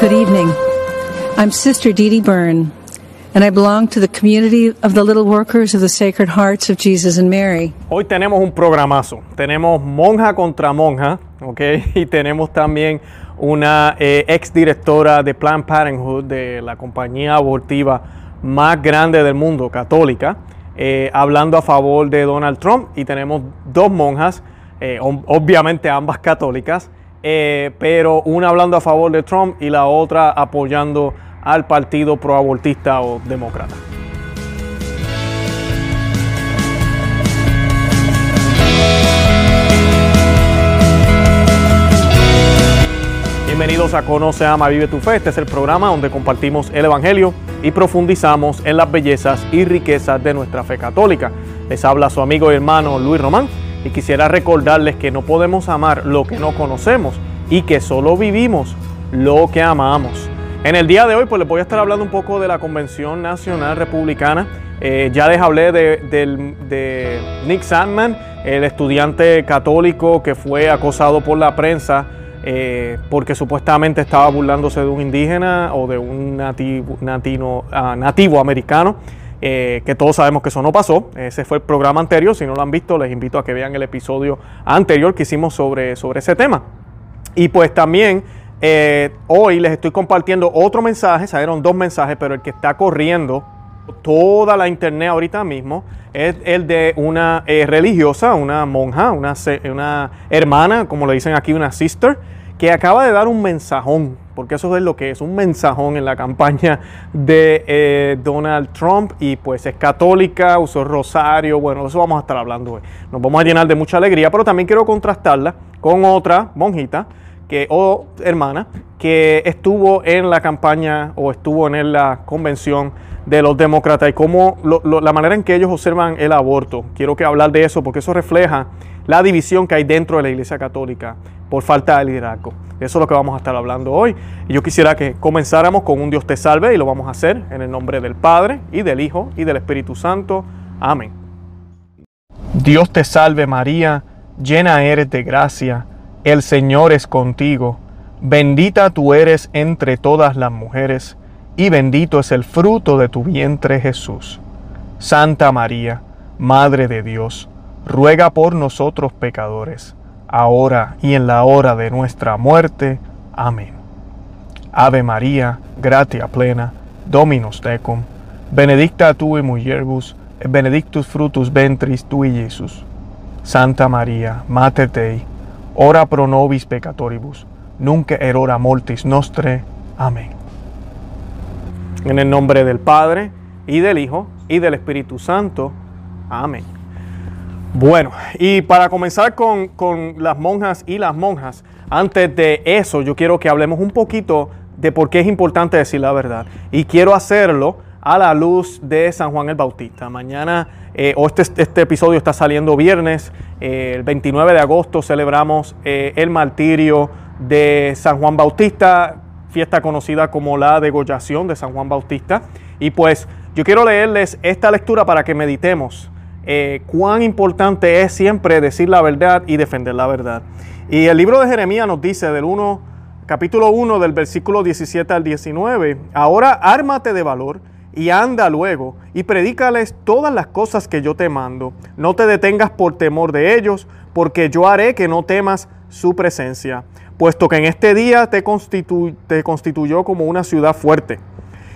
Good evening. I'm Sister Dee Dee Byrne, and I belong to the community of the Little Workers of the Sacred Hearts of Jesus and Mary. Hoy tenemos un programazo. Tenemos monja contra monja, ¿ok? Y tenemos también una eh, ex directora de Planned Parenthood, de la compañía abortiva más grande del mundo, católica, eh, hablando a favor de Donald Trump. Y tenemos dos monjas, eh, ob- obviamente ambas católicas, eh, pero una hablando a favor de Trump y la otra apoyando al partido proabortista o demócrata. Bienvenidos a Conoce, Ama, Vive tu Fe. Este es el programa donde compartimos el Evangelio y profundizamos en las bellezas y riquezas de nuestra fe católica. Les habla su amigo y hermano Luis Román y quisiera recordarles que no podemos amar lo que no conocemos y que solo vivimos lo que amamos. En el día de hoy pues les voy a estar hablando un poco de la Convención Nacional Republicana. Eh, ya les hablé de, Nick Sandman, el estudiante católico que fue acosado por la prensa eh, porque supuestamente estaba burlándose de un indígena o de un nativo, ah, nativo americano, eh, que todos sabemos que eso no pasó. Ese fue el programa anterior. Si no lo han visto, les invito a que vean el episodio anterior que hicimos sobre, sobre ese tema. Y pues también eh, hoy les estoy compartiendo otro mensaje, salieron dos mensajes, pero el que está corriendo toda la internet ahorita mismo es el de una eh, religiosa, una monja, una, una hermana, como le dicen aquí, una sister, que acaba de dar un mensajón, porque eso es lo que es, un mensajón en la campaña de eh, Donald Trump y pues es católica, usó rosario, bueno, eso vamos a estar hablando hoy. Nos vamos a llenar de mucha alegría, pero también quiero contrastarla con otra monjita que, o hermana que estuvo en la campaña o estuvo en la convención de los demócratas y cómo la manera en que ellos observan el aborto. Quiero que hablar de eso porque eso refleja la división que hay dentro de la Iglesia Católica por falta de liderazgo. Eso es lo que vamos a estar hablando hoy. Y yo quisiera que comenzáramos con un Dios te salve y lo vamos a hacer en el nombre del Padre y del Hijo y del Espíritu Santo. Amén. Dios te salve María, llena eres de gracia, el Señor es contigo, bendita tú eres entre todas las mujeres, y bendito es el fruto de tu vientre Jesús. Santa María, Madre de Dios, ruega por nosotros pecadores, ahora y en la hora de nuestra muerte. Amén. Ave María, gratia plena, Dominus tecum, benedicta tu in mulieribus, et benedictus fructus ventris tui, Iesus. Santa María, Mater Dei, ora pro nobis peccatoribus, nunc et hora mortis nostre. Amén. En el nombre del Padre, y del Hijo, y del Espíritu Santo. Amén. Bueno, y para comenzar con, con las monjas y las monjas, antes de eso yo quiero que hablemos un poquito de por qué es importante decir la verdad. Y quiero hacerlo a la luz de San Juan el Bautista. Mañana, eh, o este, este episodio está saliendo viernes, eh, el 29 de agosto celebramos eh, el martirio de San Juan Bautista, fiesta conocida como la degollación de San Juan Bautista. Y pues yo quiero leerles esta lectura para que meditemos eh, cuán importante es siempre decir la verdad y defender la verdad. Y el libro de Jeremías nos dice del 1, capítulo 1 del versículo 17 al 19, ahora ármate de valor y anda luego y predícales todas las cosas que yo te mando. No te detengas por temor de ellos, porque yo haré que no temas su presencia, puesto que en este día te, constitu- te constituyó como una ciudad fuerte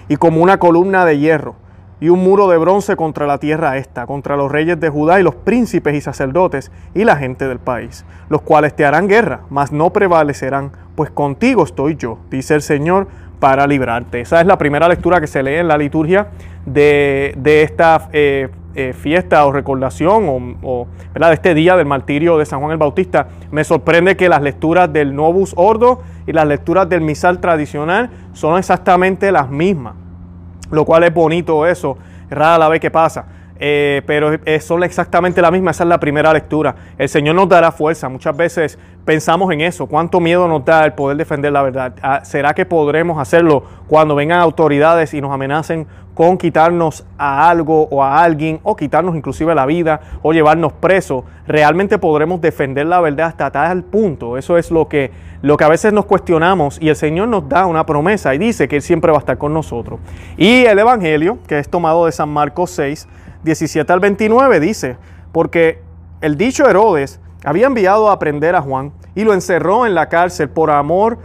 y como una columna de hierro y un muro de bronce contra la tierra esta, contra los reyes de Judá y los príncipes y sacerdotes y la gente del país, los cuales te harán guerra, mas no prevalecerán, pues contigo estoy yo, dice el Señor, para librarte. Esa es la primera lectura que se lee en la liturgia de, de esta eh, eh, fiesta o recordación o, de este día del martirio de San Juan el Bautista. Me sorprende que las lecturas del Novus Ordo y las lecturas del misal tradicional son exactamente las mismas lo cual es bonito eso, rara la vez que pasa. Eh, pero son exactamente la misma, esa es la primera lectura. El Señor nos dará fuerza, muchas veces pensamos en eso, cuánto miedo nos da el poder defender la verdad. Ah, ¿Será que podremos hacerlo cuando vengan autoridades y nos amenacen con quitarnos a algo o a alguien o quitarnos inclusive la vida o llevarnos presos? ¿Realmente podremos defender la verdad hasta tal punto? Eso es lo que, lo que a veces nos cuestionamos y el Señor nos da una promesa y dice que Él siempre va a estar con nosotros. Y el Evangelio, que es tomado de San Marcos 6, 17 al 29 dice, porque el dicho Herodes había enviado a prender a Juan y lo encerró en la cárcel por amor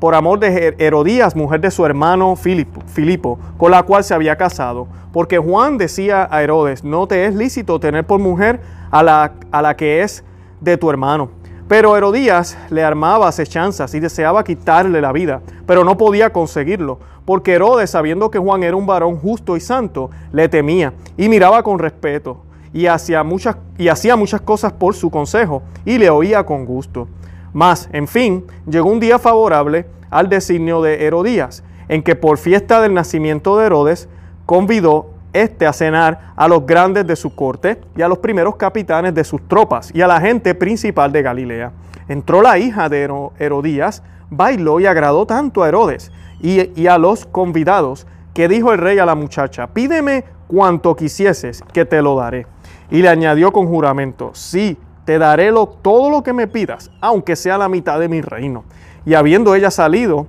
por amor de Herodías, mujer de su hermano Filipo, Filipo, con la cual se había casado, porque Juan decía a Herodes, no te es lícito tener por mujer a la, a la que es de tu hermano. Pero Herodías le armaba acechanzas y deseaba quitarle la vida, pero no podía conseguirlo, porque Herodes, sabiendo que Juan era un varón justo y santo, le temía y miraba con respeto y hacía muchas, y hacía muchas cosas por su consejo y le oía con gusto. Mas, en fin, llegó un día favorable al designio de Herodías, en que por fiesta del nacimiento de Herodes convidó este a cenar a los grandes de su corte y a los primeros capitanes de sus tropas y a la gente principal de Galilea. Entró la hija de Herodías, bailó y agradó tanto a Herodes y, a los convidados que dijo el rey a la muchacha, pídeme cuanto quisieses, que te lo daré. Y le añadió con juramento, sí, te daré lo, todo lo que me pidas, aunque sea la mitad de mi reino. Y habiendo ella salido,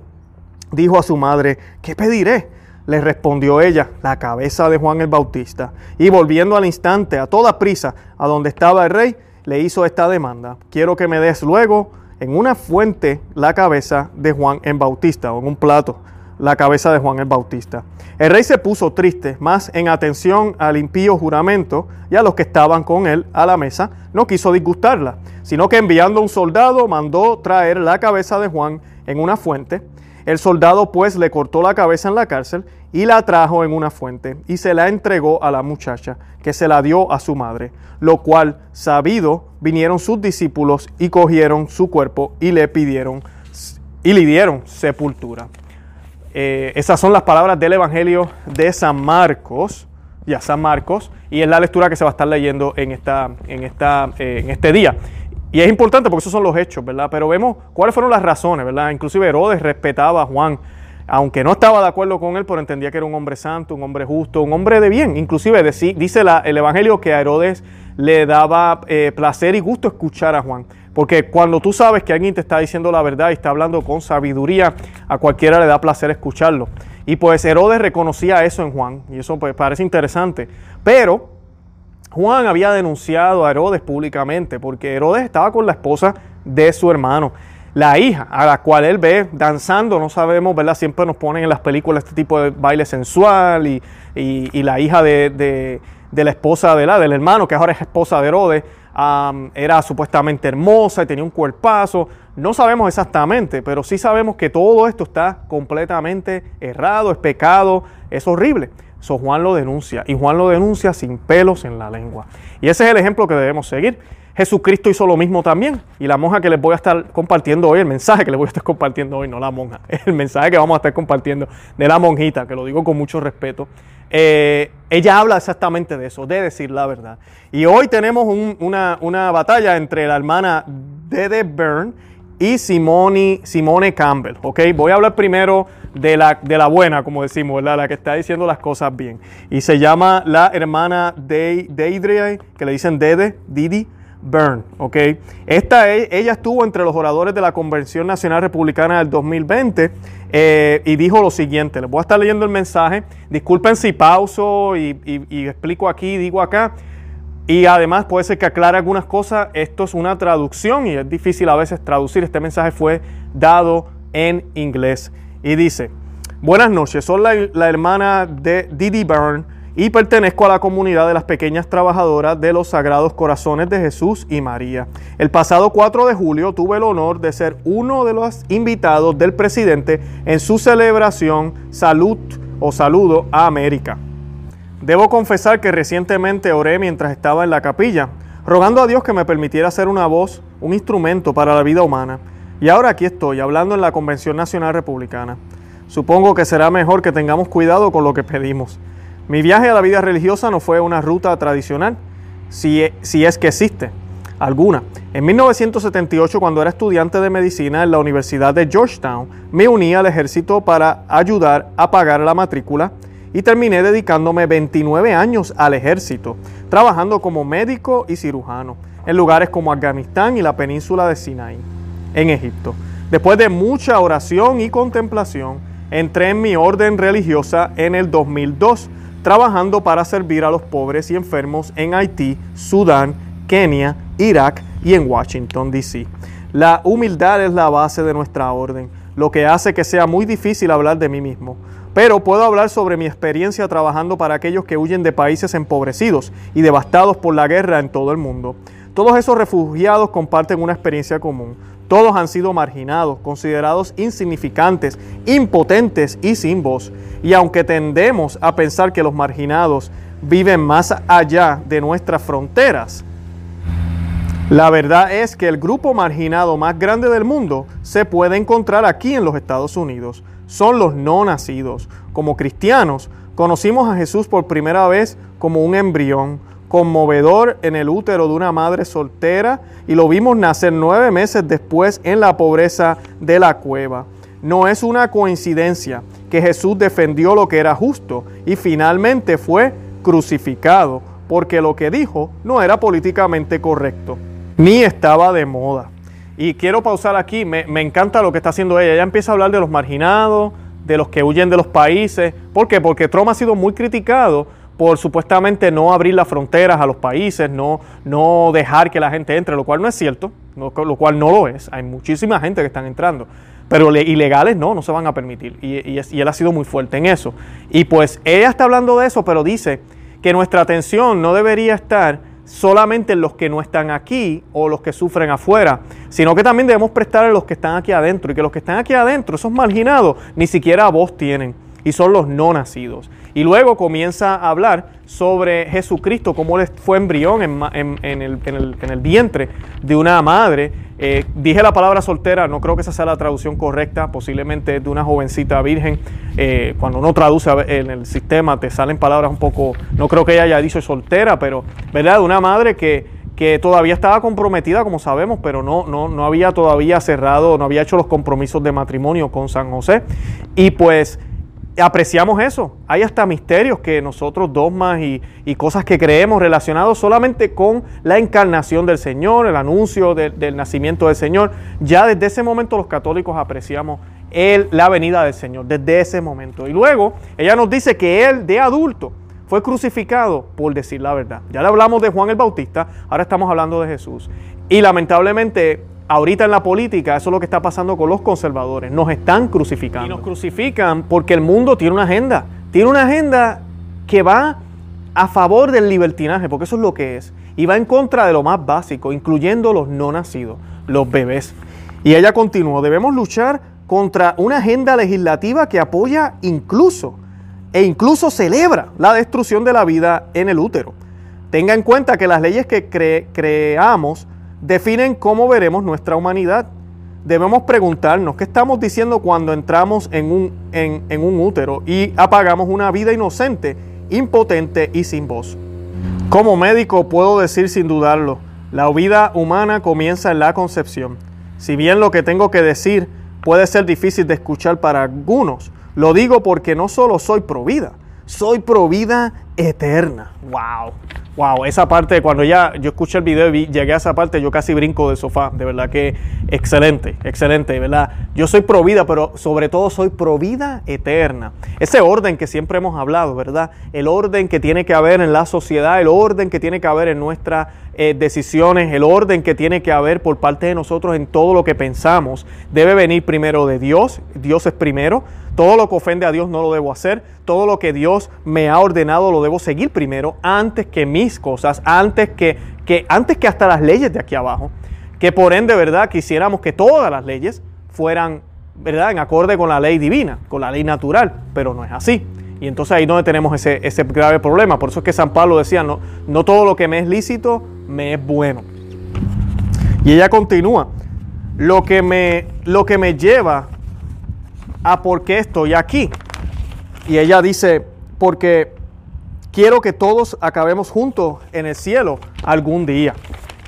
dijo a su madre, ¿qué pediré? Le respondió ella, la cabeza de Juan el Bautista. Y volviendo al instante, a toda prisa, a donde estaba el rey, le hizo esta demanda. Quiero que me des luego en una fuente la cabeza de Juan el Bautista, o en un plato la cabeza de Juan el Bautista. El rey se puso triste, más en atención al impío juramento y a los que estaban con él a la mesa, no quiso disgustarla, sino que enviando un soldado mandó traer la cabeza de Juan en una fuente el soldado pues le cortó la cabeza en la cárcel y la trajo en una fuente y se la entregó a la muchacha, que se la dio a su madre, lo cual, sabido, vinieron sus discípulos y cogieron su cuerpo y le pidieron y le dieron sepultura. Eh, esas son las palabras del Evangelio de San Marcos, ya San Marcos, y es la lectura que se va a estar leyendo en, esta, en, esta, eh, en este día. Y es importante porque esos son los hechos, ¿verdad? Pero vemos cuáles fueron las razones, ¿verdad? Inclusive Herodes respetaba a Juan, aunque no estaba de acuerdo con él, pero entendía que era un hombre santo, un hombre justo, un hombre de bien. Inclusive dice el Evangelio que a Herodes le daba eh, placer y gusto escuchar a Juan. Porque cuando tú sabes que alguien te está diciendo la verdad y está hablando con sabiduría, a cualquiera le da placer escucharlo. Y pues Herodes reconocía eso en Juan, y eso pues parece interesante. Pero Juan había denunciado a Herodes públicamente porque Herodes estaba con la esposa de su hermano. La hija a la cual él ve danzando, no sabemos, ¿verdad? Siempre nos ponen en las películas este tipo de baile sensual y, la hija de, la esposa de la, del hermano, que ahora es esposa de Herodes, era supuestamente hermosa y tenía un cuerpazo. No sabemos exactamente, pero sí sabemos que todo esto está completamente errado, es pecado, es horrible. So Juan lo denuncia y Juan lo denuncia sin pelos en la lengua. Y ese es el ejemplo que debemos seguir. Jesucristo hizo lo mismo también. Y la monja que les voy a estar compartiendo hoy, el mensaje que les voy a estar compartiendo hoy, no la monja, el mensaje que vamos a estar compartiendo de la monjita, que lo digo con mucho respeto, eh, ella habla exactamente de eso, de decir la verdad. Y hoy tenemos una, una, batalla entre la hermana Dede Byrne y Simone, Simone Campbell. ¿ok? Voy a hablar primero de la, de la buena, como decimos, ¿verdad? La que está diciendo las cosas bien. Y se llama la hermana de, Deidre, que le dicen Dede, Didi Byrne, ¿ok? Esta, e, ella estuvo entre los oradores de la Convención Nacional Republicana del 2020 eh, y dijo lo siguiente, les voy a estar leyendo el mensaje, disculpen si pauso y, y explico aquí, digo acá, y además puede ser que aclare algunas cosas, esto es una traducción y es difícil a veces traducir, este mensaje fue dado en inglés. Y dice, buenas noches, soy la, hermana de Didi Byrne y pertenezco a la comunidad de las pequeñas trabajadoras de los Sagrados Corazones de Jesús y María. El pasado 4 de julio tuve el honor de ser uno de los invitados del presidente en su celebración Salud o Saludo a América. Debo confesar que recientemente oré mientras estaba en la capilla, rogando a Dios que me permitiera ser una voz, un instrumento para la vida humana y ahora aquí estoy, hablando en la Convención Nacional Republicana. Supongo que será mejor que tengamos cuidado con lo que pedimos. Mi viaje a la vida religiosa no fue una ruta tradicional, si, si es que existe alguna. En 1978, cuando era estudiante de medicina en la Universidad de Georgetown, me uní al ejército para ayudar a pagar la matrícula y terminé dedicándome 29 años al ejército, trabajando como médico y cirujano en lugares como Afganistán y la península de Sinaí, en Egipto. Después de mucha oración y contemplación, entré en mi orden religiosa en el 2002 trabajando para servir a los pobres y enfermos en Haití, Sudán, Kenia, Irak y en Washington, D.C. La humildad es la base de nuestra orden, lo que hace que sea muy difícil hablar de mí mismo. Pero puedo hablar sobre mi experiencia trabajando para aquellos que huyen de países empobrecidos y devastados por la guerra en todo el mundo. Todos esos refugiados comparten una experiencia común. Todos han sido marginados, considerados insignificantes, impotentes y sin voz. Y aunque tendemos a pensar que los marginados viven más allá de nuestras fronteras, la verdad es que el grupo marginado más grande del mundo se puede encontrar aquí en los Estados Unidos. Son los no nacidos. Como cristianos, conocimos a Jesús por primera vez como un embrión, conmovedor en el útero de una madre soltera y lo vimos nacer nueve meses después en la pobreza de la cueva. No es una coincidencia que Jesús defendió lo que era justo y finalmente fue crucificado porque lo que dijo no era políticamente correcto, ni estaba de moda. Y quiero pausar aquí, me, encanta lo que está haciendo ella. Ella empieza a hablar de los marginados, de los que huyen de los países. ¿Por qué? Porque Trump ha sido muy criticado por supuestamente no abrir las fronteras a los países, no, no dejar que la gente entre, lo cual no es cierto, lo cual no lo es. Hay muchísima gente que están entrando, pero ilegales no, no se van a permitir. Y, él ha sido muy fuerte en eso. Y pues ella está hablando de eso, pero dice que nuestra atención no debería estar solamente en los que no están aquí o los que sufren afuera, sino que también debemos prestar a los que están aquí adentro y que los que están aquí adentro, esos marginados, ni siquiera voz tienen y son los no nacidos. Y luego comienza a hablar sobre Jesucristo, cómo él fue embrión en, el, vientre de una madre. Eh, dije la palabra soltera, no creo que esa sea la traducción correcta, posiblemente de una jovencita virgen. Eh, cuando uno traduce en el sistema te salen palabras un poco, no creo que ella haya dicho soltera, pero ¿verdad? De una madre que, que todavía estaba comprometida, como sabemos, pero no, no, no había todavía cerrado, no había hecho los compromisos de matrimonio con San José. Y pues apreciamos eso. Hay hasta misterios que nosotros dogmas y, y cosas que creemos relacionados solamente con la encarnación del Señor, el anuncio del nacimiento del Señor. Ya desde ese momento los católicos apreciamos el, la venida del Señor, desde ese momento. Y luego ella nos dice que Él de adulto fue crucificado por decir la verdad. Ya le hablamos de Juan el Bautista, ahora estamos hablando de Jesús. Y lamentablemente Ahorita en la política, eso es lo que está pasando con los conservadores. Nos están crucificando. Y nos crucifican porque el mundo tiene una agenda. Tiene una agenda que va a favor del libertinaje, porque eso es lo que es. Y va en contra de lo más básico, incluyendo los no nacidos, los bebés. Y ella continuó, debemos luchar contra una agenda legislativa que apoya incluso e incluso celebra la destrucción de la vida en el útero. Tenga en cuenta que las leyes que creamos definen cómo veremos nuestra humanidad. Debemos preguntarnos qué estamos diciendo cuando entramos en un, en, un útero y apagamos una vida inocente, impotente y sin voz. Como médico puedo decir sin dudarlo, la vida humana comienza en la concepción. Si bien lo que tengo que decir puede ser difícil de escuchar para algunos, lo digo porque no solo soy pro vida, soy pro vida eterna. ¡Wow! Wow, esa parte, cuando ya yo escuché el video y llegué a esa parte, yo casi brinco del sofá. De verdad que excelente, excelente, ¿verdad? Yo soy pro vida, pero sobre todo soy pro vida eterna. Ese orden que siempre hemos hablado, ¿verdad? El orden que tiene que haber en la sociedad, el orden que tiene que haber en nuestras eh, decisiones, el orden que tiene que haber por parte de nosotros en todo lo que pensamos, debe venir primero de Dios. Dios es primero. Todo lo que ofende a Dios no lo debo hacer. Todo lo que Dios me ha ordenado lo debo seguir primero antes que mis cosas, antes que, que, antes que hasta las leyes de aquí abajo. Que por ende, ¿verdad? Quisiéramos que todas las leyes fueran, ¿verdad? En acorde con la ley divina, con la ley natural, pero no es así. Y entonces ahí es donde tenemos ese, ese grave problema. Por eso es que San Pablo decía, no, no todo lo que me es lícito me es bueno. Y ella continúa, lo que me, lo que me lleva a por qué estoy aquí. Y ella dice, porque quiero que todos acabemos juntos en el cielo algún día.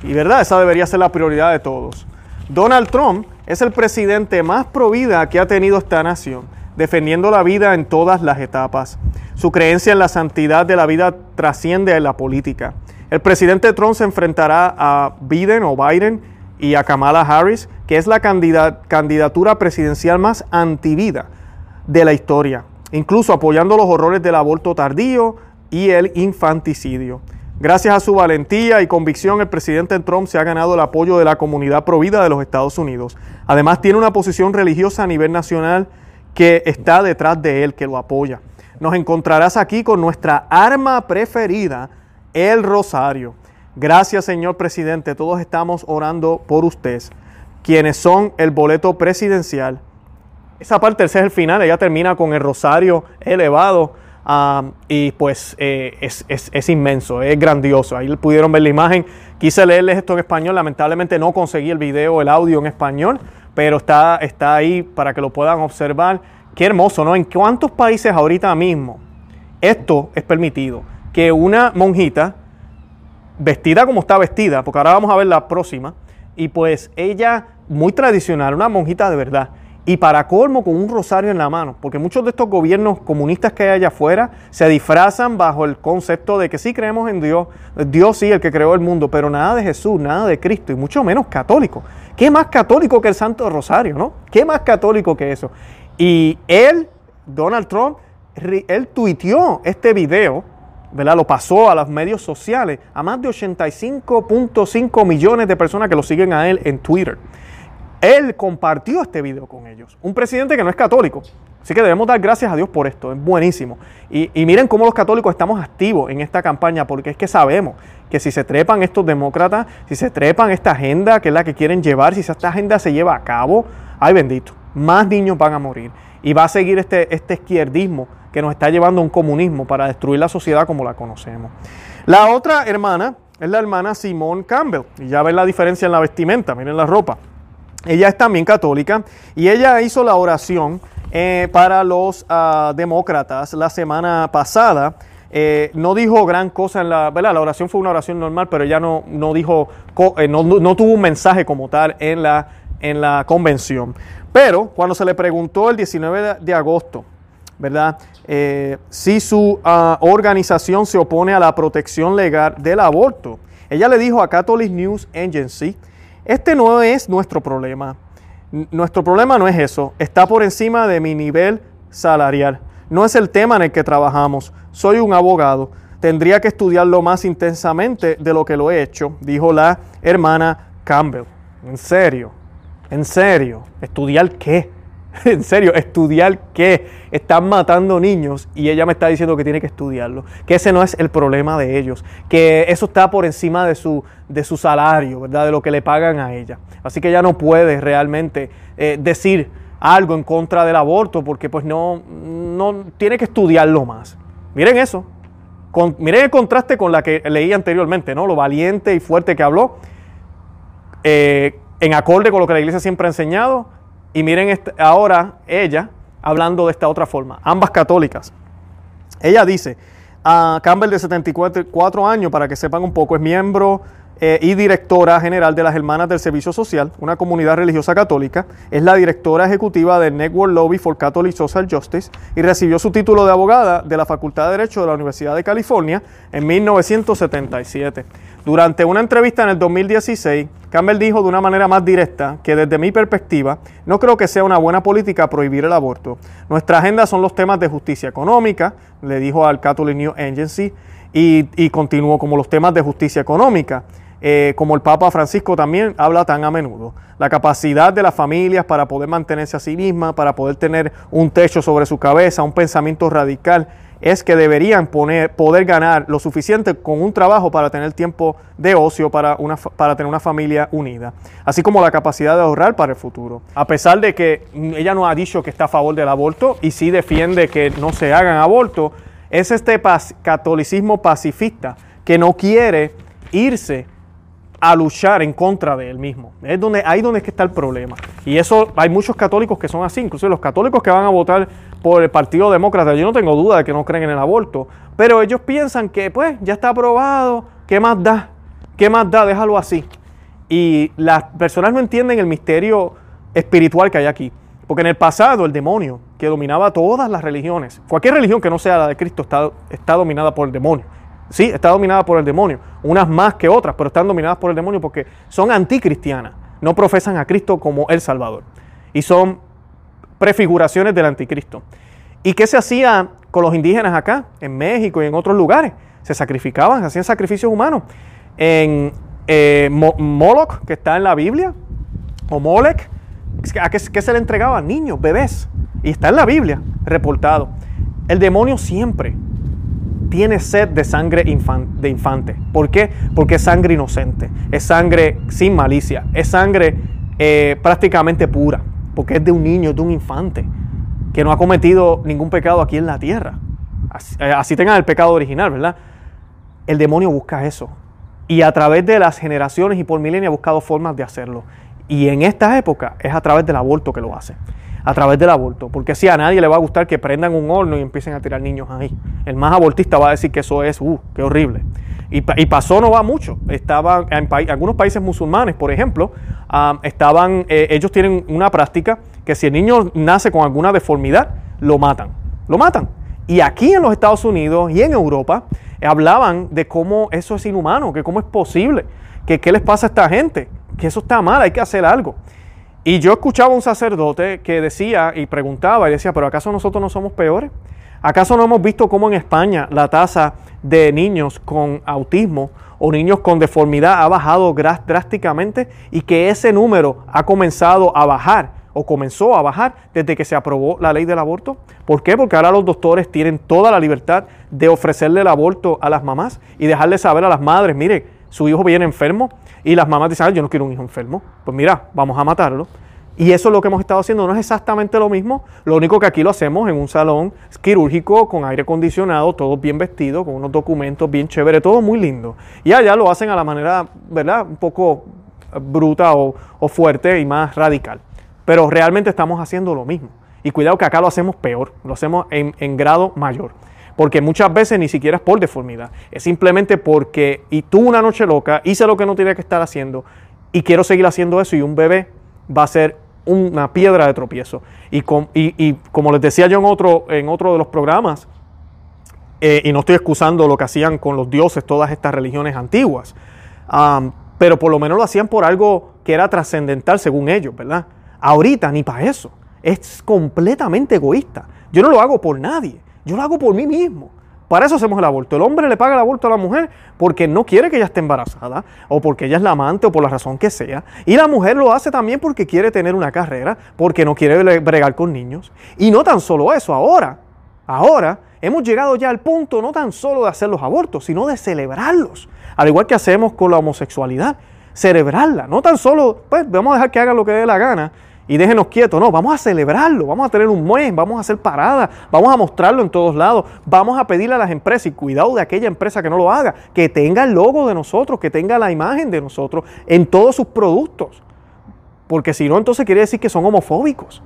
Y verdad, esa debería ser la prioridad de todos. Donald Trump es el presidente más provida que ha tenido esta nación, defendiendo la vida en todas las etapas. Su creencia en la santidad de la vida trasciende a la política. El presidente Trump se enfrentará a Biden o Biden y a Kamala Harris, que es la candidatura presidencial más antivida de la historia, incluso apoyando los horrores del aborto tardío y el infanticidio. Gracias a su valentía y convicción, el presidente Trump se ha ganado el apoyo de la comunidad provida de los Estados Unidos. Además, tiene una posición religiosa a nivel nacional que está detrás de él, que lo apoya. Nos encontrarás aquí con nuestra arma preferida, el rosario. Gracias, señor presidente. Todos estamos orando por usted, quienes son el boleto presidencial. Esa parte, ese es el final, ella termina con el rosario elevado y pues eh, es, inmenso, es grandioso. Ahí pudieron ver la imagen. Quise leerles esto en español, lamentablemente no conseguí el video, el audio en español, pero está, está ahí para que lo puedan observar. Qué hermoso, ¿no? ¿En cuántos países ahorita mismo esto es permitido? Que una monjita, vestida como está vestida, porque ahora vamos a ver la próxima, y pues ella, muy tradicional, una monjita de verdad, y para colmo con un rosario en la mano, porque muchos de estos gobiernos comunistas que hay allá afuera se disfrazan bajo el concepto de que sí creemos en Dios, Dios sí, el que creó el mundo, pero nada de Jesús, nada de Cristo y mucho menos católico. ¿Qué más católico que el Santo Rosario, no? ¿Qué más católico que eso? Y él, Donald Trump, él tuiteó este video, ¿verdad? Lo pasó a los medios sociales, a más de 85.5 millones de personas que lo siguen a él en Twitter. Él compartió este video con ellos. Un presidente que no es católico. Así que debemos dar gracias a Dios por esto, es buenísimo. Y, miren cómo los católicos estamos activos en esta campaña, porque es que sabemos que si se trepan estos demócratas, si se trepan esta agenda, que es la que quieren llevar, si esta agenda se lleva a cabo, ay bendito, más niños van a morir. Y va a seguir este, este izquierdismo que nos está llevando a un comunismo para destruir la sociedad como la conocemos. La otra hermana es la hermana Simone Campbell. Y ya ven la diferencia en la vestimenta, miren la ropa. Ella es también católica y ella hizo la oración eh, para los ah, demócratas la semana pasada. Eh, no dijo gran cosa en la, ¿verdad? La oración fue una oración normal, pero ella no, no dijo, eh, no, no, tuvo un mensaje como tal en la, en la convención. Pero cuando se le preguntó el 19 de, agosto, ¿verdad? si su ah, organización se opone a la protección legal del aborto, ella le dijo a Catholic News Agency este no es nuestro problema. Nuestro problema no es eso. Está por encima de mi nivel salarial. No es el tema en el que trabajamos. Soy un abogado. Tendría que estudiarlo más intensamente de lo que lo he hecho, dijo la hermana Campbell. En serio, en serio, ¿estudiar qué? en serio, estudiar qué? Están matando niños y ella me está diciendo que tiene que estudiarlo. Que ese no es el problema de ellos. Que eso está por encima de su, de su salario, ¿verdad? De lo que le pagan a ella. Así que ella no puede realmente eh, decir algo en contra del aborto porque pues no, no tiene que estudiarlo más. Miren eso. miren el contraste con la que leí anteriormente, ¿no? Lo valiente y fuerte que habló. Eh, en acorde con lo que la iglesia siempre ha enseñado, y miren ahora ella hablando de esta otra forma, ambas católicas. Ella dice, a Campbell de 74 años, para que sepan un poco, es miembro eh, y directora general de las Hermanas del Servicio Social, una comunidad religiosa católica. Es la directora ejecutiva del Network Lobby for Catholic Social Justice y recibió su título de abogada de la Facultad de Derecho de la Universidad de California en 1977. Durante una entrevista en el 2016, Campbell dijo de una manera más directa que desde mi perspectiva no creo que sea una buena política prohibir el aborto. Nuestra agenda son los temas de justicia económica, le dijo al Catholic News Agency, y, y continuó como los temas de justicia económica. Eh, como el Papa Francisco también habla tan a menudo. La capacidad de las familias para poder mantenerse a sí mismas, para poder tener un techo sobre su cabeza, un pensamiento radical, es que deberían poner, poder ganar lo suficiente con un trabajo para tener tiempo de ocio, para, una, para tener una familia unida, así como la capacidad de ahorrar para el futuro. A pesar de que ella no ha dicho que está a favor del aborto y sí defiende que no se hagan aborto, es este catolicismo pacifista que no quiere irse a luchar en contra de él mismo. Es donde, ahí donde es que está el problema. Y eso hay muchos católicos que son así, incluso los católicos que van a votar por el Partido Demócrata. Yo no tengo duda de que no creen en el aborto, pero ellos piensan que pues ya está aprobado, ¿qué más da? ¿Qué más da? Déjalo así. Y las personas no entienden el misterio espiritual que hay aquí. Porque en el pasado el demonio, que dominaba todas las religiones, cualquier religión que no sea la de Cristo está, está dominada por el demonio. Sí, está dominada por el demonio, unas más que otras, pero están dominadas por el demonio porque son anticristianas, no profesan a Cristo como el Salvador. Y son prefiguraciones del anticristo. ¿Y qué se hacía con los indígenas acá, en México y en otros lugares? Se sacrificaban, hacían sacrificios humanos. En eh, Moloch, que está en la Biblia, o Molech, ¿a qué, se le entregaba? Niños, bebés. Y está en la Biblia, reportado. El demonio siempre tiene sed de sangre de infante. ¿Por qué? Porque es sangre inocente, es sangre sin malicia, es sangre eh, prácticamente pura, porque es de un niño, de un infante, que no ha cometido ningún pecado aquí en la tierra. Así, eh, así tengan el pecado original, ¿verdad? El demonio busca eso. Y a través de las generaciones y por milenios ha buscado formas de hacerlo. Y en esta época es a través del aborto que lo hace. A través del aborto. Porque si a nadie le va a gustar que prendan un horno y empiecen a tirar niños ahí. El más abortista va a decir que eso es, uh, qué horrible. Y, pasó no va mucho. Estaban en algunos países musulmanes, por ejemplo, estaban, eh, ellos tienen una práctica que si el niño nace con alguna deformidad, lo matan. Lo matan. Y aquí en los Estados Unidos y en Europa hablaban de cómo eso es inhumano, que cómo es posible, que qué les pasa a esta gente que eso está mal, hay que hacer algo. Y yo escuchaba a un sacerdote que decía y preguntaba y decía, pero ¿acaso nosotros no somos peores? ¿Acaso no hemos visto cómo en España la tasa de niños con autismo o niños con deformidad ha bajado drásticamente y que ese número ha comenzado a bajar o comenzó a bajar desde que se aprobó la ley del aborto? ¿Por qué? Porque ahora los doctores tienen toda la libertad de ofrecerle el aborto a las mamás y dejarle saber a las madres, mire, su hijo viene enfermo y las mamás dicen, yo no quiero un hijo enfermo, pues mira, vamos a matarlo. Y eso es lo que hemos estado haciendo, no es exactamente lo mismo, lo único que aquí lo hacemos en un salón quirúrgico con aire acondicionado, todos bien vestidos, con unos documentos bien chéveres, todo muy lindo. Y allá lo hacen a la manera, ¿verdad? Un poco bruta o, fuerte y más radical. Pero realmente estamos haciendo lo mismo. Y cuidado que acá lo hacemos peor, lo hacemos en grado mayor. Porque muchas veces ni siquiera es por deformidad, es simplemente porque y tuve una noche loca, hice lo que no tenía que estar haciendo y quiero seguir haciendo eso y un bebé va a ser una piedra de tropiezo. Y, como les decía yo en otro, en otro de los programas, eh, y no estoy excusando lo que hacían con los dioses todas estas religiones antiguas, pero por lo menos lo hacían por algo que era trascendental según ellos, ¿verdad? Ahorita ni para eso. Es completamente egoísta. Yo no lo hago por nadie. Yo lo hago por mí mismo. Para eso hacemos el aborto. El hombre le paga el aborto a la mujer porque no quiere que ella esté embarazada o porque ella es la amante o por la razón que sea. Y la mujer lo hace también porque quiere tener una carrera, porque no quiere bregar con niños. Y no tan solo eso, ahora, ahora hemos llegado ya al punto no tan solo de hacer los abortos, sino de celebrarlos. Al igual que hacemos con la homosexualidad, celebrarla. No tan solo, pues vamos a dejar que hagan lo que dé la gana, y déjenos quietos. No, vamos a celebrarlo, vamos a tener un mes, vamos a hacer paradas, vamos a mostrarlo en todos lados, vamos a pedirle a las empresas, y cuidado de aquella empresa que no lo haga, que tenga el logo de nosotros, que tenga la imagen de nosotros en todos sus productos. Porque si no, entonces quiere decir que son homofóbicos.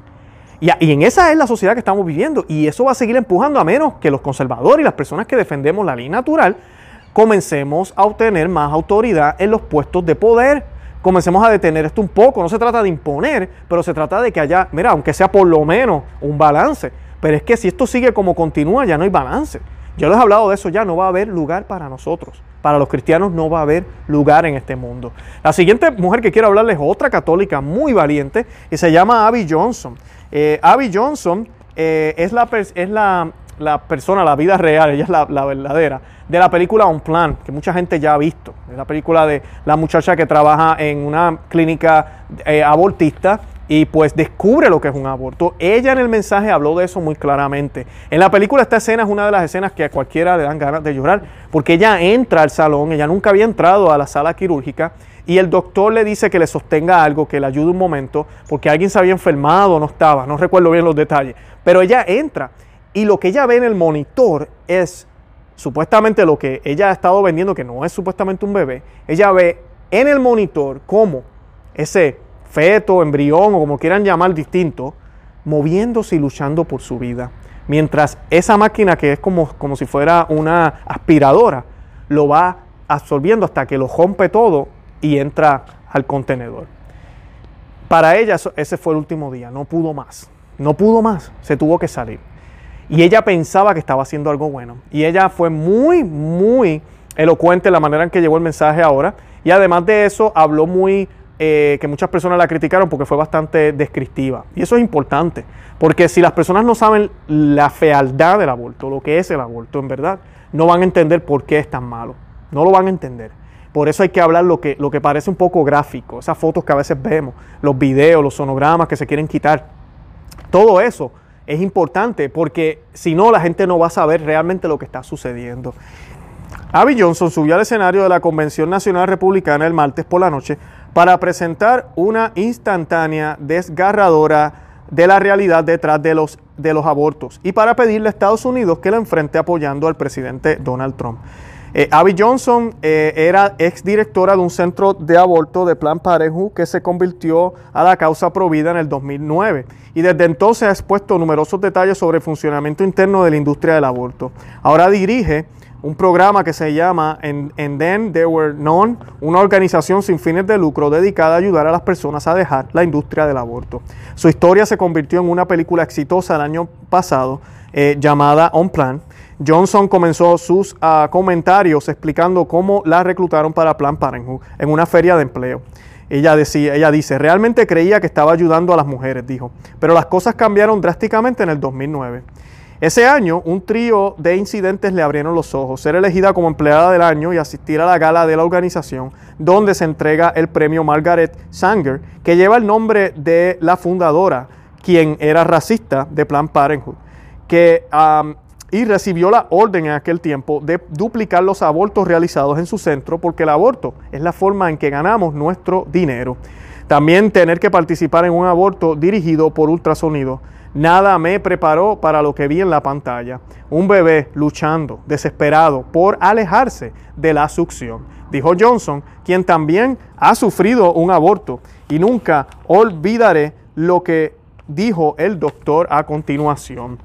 Y, y en esa es la sociedad que estamos viviendo. Y eso va a seguir empujando a menos que los conservadores y las personas que defendemos la ley natural comencemos a obtener más autoridad en los puestos de poder comencemos a detener esto un poco. No se trata de imponer, pero se trata de que haya, mira, aunque sea por lo menos un balance. Pero es que si esto sigue como continúa, ya no hay balance. Yo les he hablado de eso ya, no va a haber lugar para nosotros. Para los cristianos no va a haber lugar en este mundo. La siguiente mujer que quiero hablarles es otra católica muy valiente y se llama Abby Johnson. Eh, Abby Johnson eh, es, la, es la, la persona, la vida real, ella es la, verdadera, de la película On Plan, que mucha gente ya ha visto. Es la película de la muchacha que trabaja en una clínica eh, abortista y pues descubre lo que es un aborto. Ella en el mensaje habló de eso muy claramente. En la película esta escena es una de las escenas que a cualquiera le dan ganas de llorar, porque ella entra al salón, ella nunca había entrado a la sala quirúrgica y el doctor le dice que le sostenga algo, que le ayude un momento, porque alguien se había enfermado no estaba, no recuerdo bien los detalles, pero ella entra y lo que ella ve en el monitor es supuestamente lo que ella ha estado vendiendo, que no es supuestamente un bebé. Ella ve en el monitor cómo ese feto, embrión o como quieran llamar distinto, moviéndose y luchando por su vida. mientras esa máquina que es como, como si fuera una aspiradora, lo va absorbiendo hasta que lo rompe todo y entra al contenedor. Para ella ese fue el último día, no pudo más, no pudo más, se tuvo que salir. Y ella pensaba que estaba haciendo algo bueno. Y ella fue muy, muy elocuente en la manera en que llevó el mensaje ahora. Y además de eso, habló muy, eh, que muchas personas la criticaron porque fue bastante descriptiva. Y eso es importante, porque si las personas no saben la fealdad del aborto, lo que es el aborto en verdad, no van a entender por qué es tan malo. No lo van a entender. Por eso hay que hablar lo que, lo que parece un poco gráfico, esas fotos que a veces vemos, los videos, los sonogramas que se quieren quitar. Todo eso es importante porque si no la gente no va a saber realmente lo que está sucediendo. Abby Johnson subió al escenario de la Convención Nacional Republicana el martes por la noche para presentar una instantánea desgarradora de la realidad detrás de los, de los abortos y para pedirle a Estados Unidos que la enfrente apoyando al presidente Donald Trump. Eh, Abby Johnson eh, era exdirectora de un centro de aborto de Plan Parenthood que se convirtió a la causa provida en el 2009 y desde entonces ha expuesto numerosos detalles sobre el funcionamiento interno de la industria del aborto. Ahora dirige un programa que se llama And, Then There Were None, una organización sin fines de lucro dedicada a ayudar a las personas a dejar la industria del aborto. Su historia se convirtió en una película exitosa el año pasado eh, llamada On Plan Johnson comenzó sus ah, comentarios explicando cómo la reclutaron para Plan Parenthood en una feria de empleo. Ella, decía, ella dice, realmente creía que estaba ayudando a las mujeres, dijo, pero las cosas cambiaron drásticamente en el 2009. Ese año, un trío de incidentes le abrieron los ojos. Ser elegida como empleada del año y asistir a la gala de la organización, donde se entrega el premio Margaret Sanger, que lleva el nombre de la fundadora, quien era racista de Plan Parenthood, que y recibió la orden en aquel tiempo de duplicar los abortos realizados en su centro, porque el aborto es la forma en que ganamos nuestro dinero. También tener que participar en un aborto dirigido por ultrasonido. Nada me preparó para lo que vi en la pantalla. Un bebé luchando, desesperado por alejarse de la succión. Dijo Johnson, quien también ha sufrido un aborto. Y nunca olvidaré lo que dijo el doctor a continuación.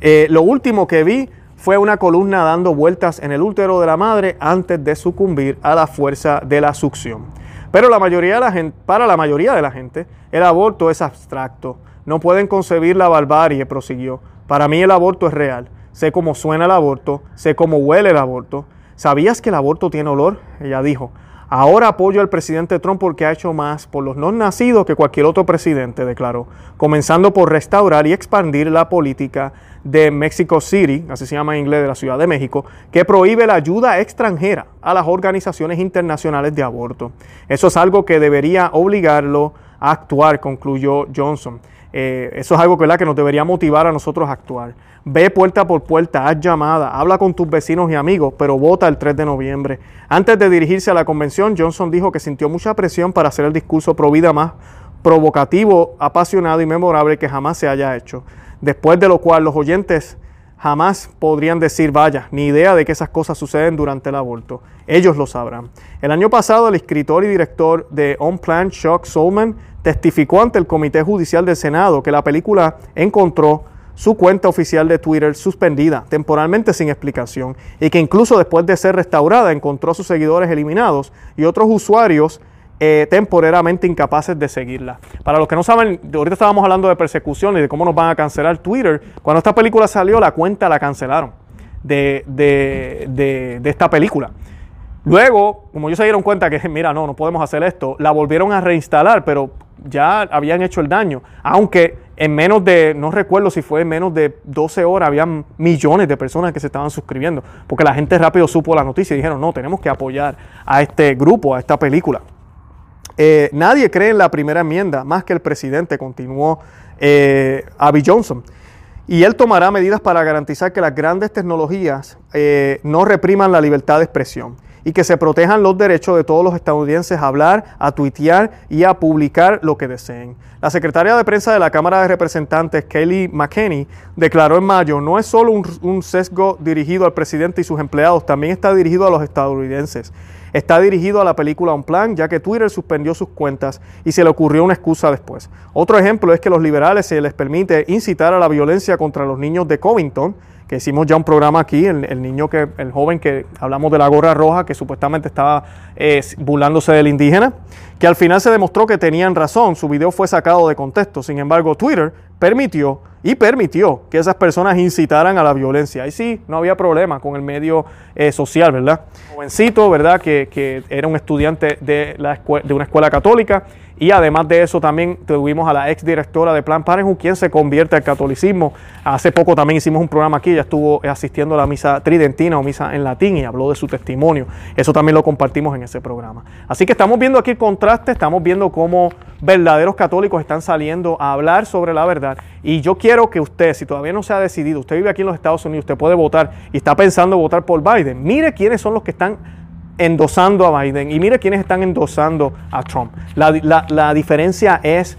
Eh, lo último que vi fue una columna dando vueltas en el útero de la madre antes de sucumbir a la fuerza de la succión. Pero para la mayoría de la gente, el aborto es abstracto. No pueden concebir la barbarie, prosiguió. Para mí el aborto es real. Sé cómo suena el aborto, sé cómo huele el aborto. ¿Sabías que el aborto tiene olor? Ella dijo. Ahora apoyo al presidente Trump porque ha hecho más por los no nacidos que cualquier otro presidente, declaró, comenzando por restaurar y expandir la política de Mexico City, así se llama en inglés de la Ciudad de México, que prohíbe la ayuda extranjera a las organizaciones internacionales de aborto. Eso es algo que debería obligarlo a actuar, concluyó Johnson. Eh, eso es algo que nos debería motivar a nosotros a actuar. Ve puerta por puerta, haz llamada, habla con tus vecinos y amigos, pero vota el 3 de noviembre. Antes de dirigirse a la convención, Johnson dijo que sintió mucha presión para hacer el discurso pro vida más provocativo, apasionado y memorable que jamás se haya hecho. Después de lo cual los oyentes jamás podrían decir, vaya, ni idea de que esas cosas suceden durante el aborto. Ellos lo sabrán. El año pasado, el escritor y director de On Plan, Chuck Solman, testificó ante el Comité Judicial del Senado que la película encontró su cuenta oficial de Twitter suspendida temporalmente sin explicación y que incluso después de ser restaurada encontró a sus seguidores eliminados y otros usuarios eh, temporalmente incapaces de seguirla. Para los que no saben, ahorita estábamos hablando de persecución y de cómo nos van a cancelar Twitter. Cuando esta película salió, la cuenta la cancelaron de, de esta película. Luego, como ellos se dieron cuenta que, mira, no, no podemos hacer esto, la volvieron a reinstalar, pero ya habían hecho el daño. Aunque en menos de, no recuerdo si fue en menos de 12 horas, habían millones de personas que se estaban suscribiendo, porque la gente rápido supo la noticia y dijeron, no, tenemos que apoyar a este grupo, a esta película. Eh, nadie cree en la primera enmienda, más que el presidente, continuó eh, Abby Johnson. Y él tomará medidas para garantizar que las grandes tecnologías eh, no repriman la libertad de expresión y que se protejan los derechos de todos los estadounidenses a hablar, a tuitear y a publicar lo que deseen. La secretaria de prensa de la Cámara de Representantes, Kelly McKinney, declaró en mayo, no es solo un, un sesgo dirigido al presidente y sus empleados, también está dirigido a los estadounidenses. Está dirigido a la película Un Plan, ya que Twitter suspendió sus cuentas y se le ocurrió una excusa después. Otro ejemplo es que los liberales se les permite incitar a la violencia contra los niños de Covington, que hicimos ya un programa aquí, el, niño que, el joven que hablamos de la gorra roja, que supuestamente estaba eh, burlándose del indígena, que al final se demostró que tenían razón, su video fue sacado de contexto, sin embargo Twitter permitió y permitió que esas personas incitaran a la violencia. Ahí sí, no había problema con el medio eh, social, ¿verdad? Jovencito, ¿verdad? Que, que era un estudiante de, la de una escuela católica y además de eso también tuvimos a la ex directora de Plan Parenthood, quien se convierte al catolicismo. Hace poco también hicimos un programa aquí, ella estuvo asistiendo a la misa tridentina o misa en latín y habló de su testimonio. Eso también lo compartimos en ese programa. Así que estamos viendo aquí el contraste, estamos viendo cómo verdaderos católicos están saliendo a hablar sobre la verdad. Y yo quiero que usted, si todavía no se ha decidido, usted vive aquí en los Estados Unidos, usted puede votar y está pensando votar por Biden, mire quiénes son los que están endosando a Biden y mire quiénes están endosando a Trump. La, diferencia es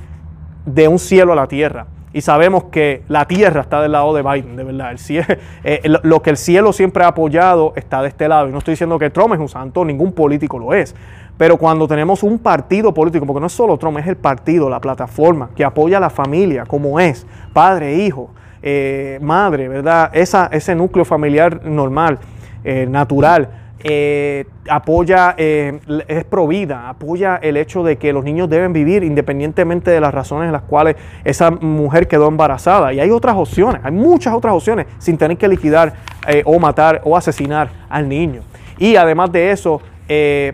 de un cielo a la tierra. Y sabemos que la tierra está del lado de Biden, de verdad. El cielo, eh, lo, que el cielo siempre ha apoyado está de este lado. Y no estoy diciendo que Trump es un santo, ningún político lo es. Pero cuando tenemos un partido político, porque no es solo Trump, es el partido, la plataforma que apoya a la familia como es, padre, hijo, eh, madre, ¿verdad? Esa, ese núcleo familiar normal, eh, natural eh, apoya, eh, es provida, apoya el hecho de que los niños deben vivir independientemente de las razones en las cuales esa mujer quedó embarazada. Y hay otras opciones, hay muchas otras opciones sin tener que liquidar eh, o matar o asesinar al niño. Y además de eso,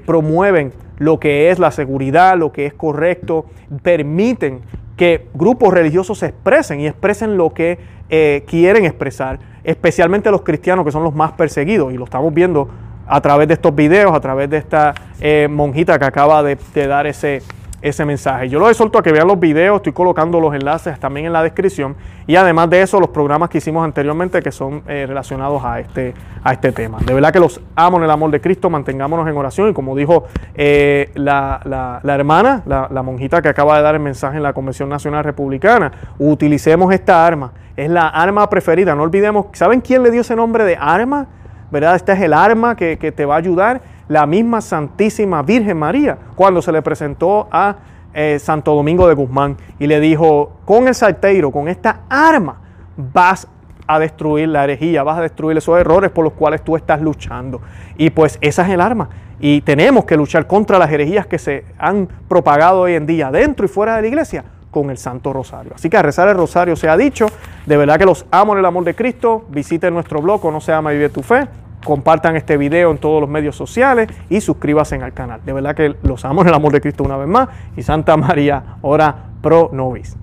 promueven lo que es la seguridad, lo que es correcto, permiten que grupos religiosos se expresen y expresen lo que quieren expresar, especialmente los cristianos que son los más perseguidos y lo estamos viendo a través de estos videos, a través de esta eh, monjita que acaba de, dar ese, ese mensaje. Yo lo solto a que vean los videos, estoy colocando los enlaces también en la descripción y además de eso los programas que hicimos anteriormente que son eh, relacionados a este, a este tema. De verdad que los amo en el amor de Cristo, mantengámonos en oración y como dijo eh, la, hermana, la, la monjita que acaba de dar el mensaje en la Convención Nacional Republicana, utilicemos esta arma, es la arma preferida, no olvidemos, ¿saben quién le dio ese nombre de arma? ¿Verdad? Este es el arma que, te va a ayudar. La misma Santísima Virgen María, cuando se le presentó a eh, Santo Domingo de Guzmán y le dijo, con el salteiro, con esta arma, vas a destruir la herejía, vas a destruir esos errores por los cuales tú estás luchando. Y pues esa es el arma. Y tenemos que luchar contra las herejías que se han propagado hoy en día dentro y fuera de la iglesia con el Santo Rosario. Así que a rezar el Rosario se ha dicho. De verdad que los amo en el amor de Cristo. Visiten nuestro blog, no se llama Vive tu Fe. Compartan este video en todos los medios sociales y suscríbanse al canal. De verdad que los amo en el amor de Cristo una vez más. Y Santa María, ora pro nobis.